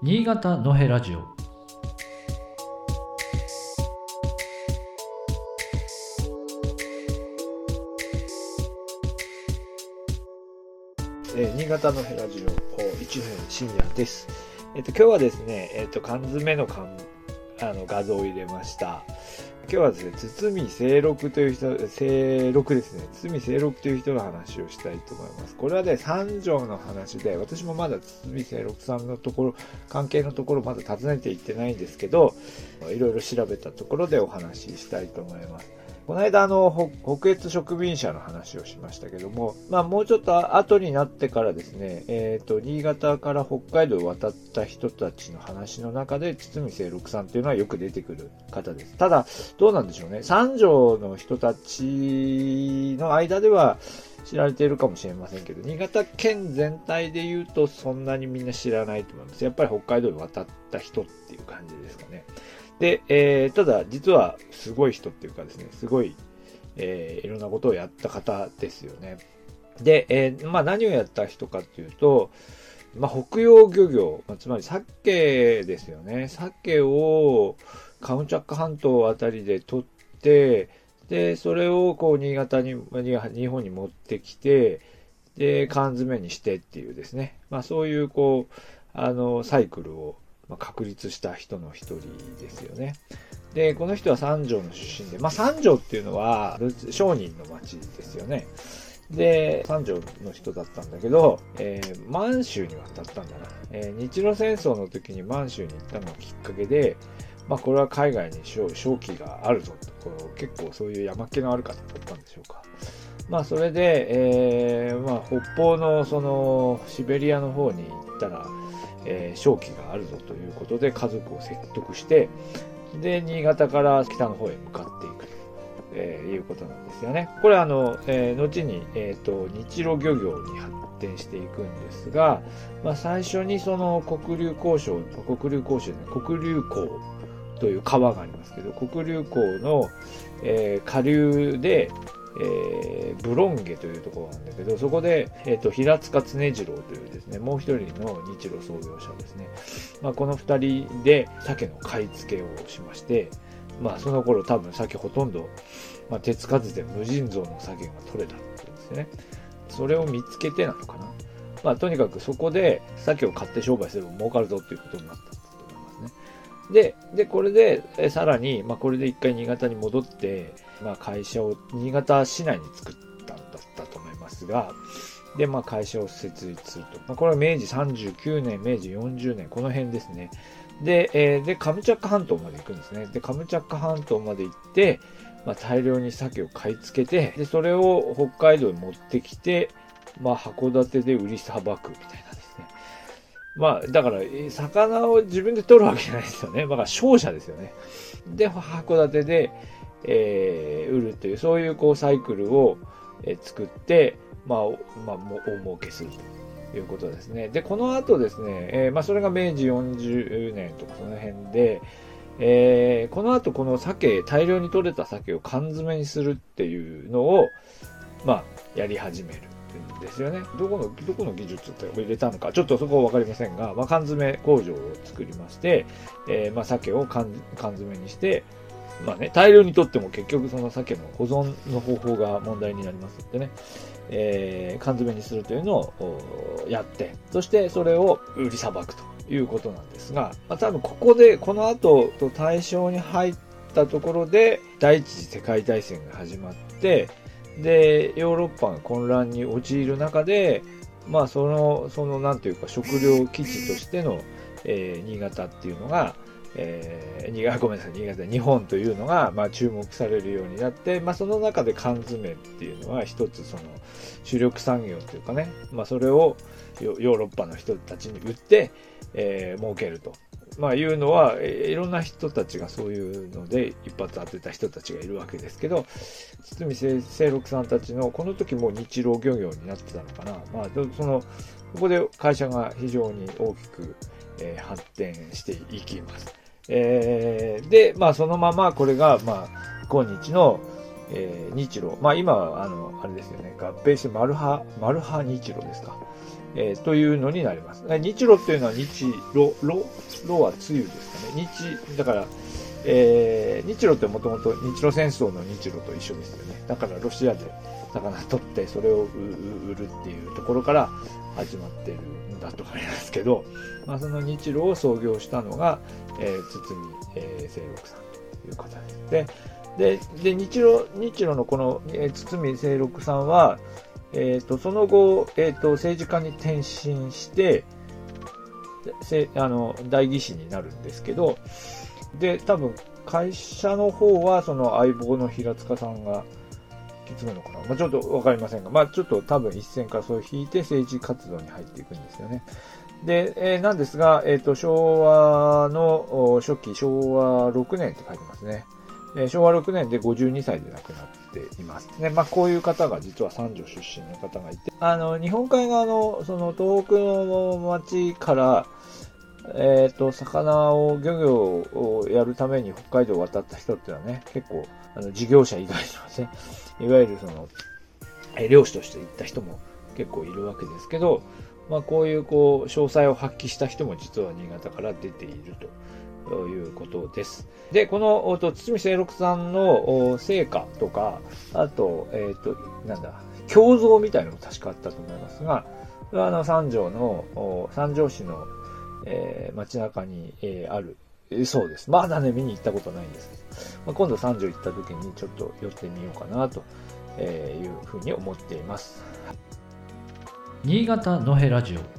新潟のへラジオえー新潟のヘラジオ一年深夜です。えっ、と、今日はですね、えっ、と、缶詰の缶、あの、画像を入れました。今日はですね、堤清六という人、清六ですね。堤清六という人の話をしたいと思います。これはね、三条の話で、私もまだ堤清六さんのところ、関係のところまだ訪ねていってないんですけど、いろいろ調べたところでお話ししたいと思います。この間、あの、北越植民者の話をしましたけども、まあ、もうちょっと後になってからですね、えっ、と、新潟から北海道を渡った人たちの話の中で、堤清六さんっていうのはよく出てくる方です。ただ、どうなんでしょうね。三条の人たちの間では知られているかもしれませんけど、新潟県全体で言うとそんなにみんな知らないと思います。やっぱり北海道に渡った人っていう感じですかね。で、えー、ただ実はすごい人っていうかですね、すごい、えー、いろんなことをやった方ですよね。で、えー、まあ何をやった人かっていうと、まあ北洋漁業、まあつまり鮭ですよね。鮭をカムチャック半島あたりで取って、で、それをこう新潟に、日本に持ってきて、で、缶詰にしてっていうですね。まあそういうこう、あの、サイクルをまあ、確立した人の一人ですよね。で、この人は三条の出身で、まあ、三条っていうのは商人の町ですよね。で、三条の人だったんだけど、えー、満州に渡ったんだな。えー、日露戦争の時に満州に行ったのがきっかけで、まあ、これは海外に正気があるぞと、こ結構そういう山っ気のある方だったんでしょうか。まあ、それで、えー、まあ、北方のそのシベリアの方に行ったら、えー、正気があるぞということで家族を説得して、で、新潟から北の方へ向かっていくと、えー、いうことなんですよね。これはあの、えー、後に、えっ、と、日露漁業に発展していくんですが、まあ、最初にその黒竜交渉、黒竜交渉ね、黒竜港という川がありますけど、黒竜港の、え下流で、えー、ブロンゲというところなんだけど、そこで、えっ、ー、と、平塚常次郎というですね、もう一人の日露創業者ですね。まあ、この二人で鮭の買い付けをしまして、まあ、その頃多分鮭ほとんど、まあ、手つかずで無尽蔵の鮭が取れたってことですね。それを見つけてなのかな。まあ、とにかくそこで鮭を買って商売すれば儲かるぞっていうことになった。で、で、これで、さらに、まあ、これで一回新潟に戻って、まあ、会社を新潟市内に作ったんだったと思いますが、で、まあ、会社を設立すると。まあ、これは明治39年、明治40年、この辺ですね。で、えー、で、カムチャック半島まで行くんですね。で、カムチャック半島まで行って、まあ、大量に鮭を買い付けて、で、それを北海道に持ってきて、まあ、函館で売りさばくみたいな。まあ、だから、魚を自分で取るわけじゃないですよね。だから、商社ですよね。で、函館で、えー、売るという、そういうこうサイクルを、えー、作って、まあ、まあ、も大儲けするということですね。で、この後ですね、えー、まあ、それが明治40年とかその辺で、えー、この後この鮭、大量に取れた鮭を缶詰にするっていうのを、まあ、やり始める。んですよね。どこの、どこの技術って入れたのか、ちょっとそこはわかりませんが、まあ、缶詰工場を作りまして、えー、まあ、鮭を缶缶詰にして、まあね、大量にとっても結局その鮭の保存の方法が問題になりますのでね、えー、缶詰にするというのをやって、そしてそれを売りさばくということなんですが、まあ、多分ここで、この後と対象に入ったところで、第一次世界大戦が始まって、で、ヨーロッパが混乱に陥る中で、まあ、その、その、なんていうか、食料基地としての、えー、新潟っていうのが、えー、ごめんなさい、新潟、日本というのが、まあ、注目されるようになって、まあ、その中で缶詰っていうのは一つその主力産業というかね、まあ、それをヨーロッパの人たちに売って、えー、儲けると。まあ、いうのは、いろんな人たちがそういうので一発当てた人たちがいるわけですけど、堤清六さんたちの、この時も日露漁業になってたのかな。まあ、その、ここで会社が非常に大きく、えー、発展していきます。えー、で、まあ、そのままこれが、まあ、今日の、えー、日露。まあ、今は、あの、あれですよね、合併してマルハ、マルハ日露ですか。えー、というのになります。日露っていうのは日露、露、露は梅雨ですかね。日、だから、えー、日露ってもともと日露戦争の日露と一緒ですよね。だからロシアで魚取ってそれを売るっていうところから始まってるんだと思いますけど、まあ、その日露を創業したのが、えー、堤、えー、清六さんという方です。で、で、で日露、日露のこの、えー、堤清六さんは、えっ、ー、と、その後、えっ、ー、と、政治家に転身して、せあの、代議士になるんですけど、で、多分、会社の方は、その相棒の平塚さんが引き継ぐのかな。まあ、ちょっとわかりませんが、まあ、ちょっと多分一線からそう引いて政治活動に入っていくんですよね。で、えー、なんですが、えっ、ー、と、昭和の初期、昭和6年って書いてますね。え、昭和6年で52歳で亡くなっています。ね、まあ、こういう方が実は三条出身の方がいて、あの、日本海側の、その東北の町から、えっ、ー、と、魚を、漁業をやるために北海道を渡った人っていうのはね、結構、あの、事業者以外にはね、いわゆるその、え漁師として行った人も結構いるわけですけど、まあ、こういう、こう、詳細を発揮した人も実は新潟から出ているとということです。で、この、と堤清六さんの成果とか、あと、えっ、ー、と、なんだ、胸像みたいなのも確かあったと思いますが、あの、三条の、三条市のえー、街中に、えー、ある。そうです。まだね、見に行ったことないんです。まあ、今度三条行った時にちょっと寄ってみようかなというふうに思っています。新潟のへラジオ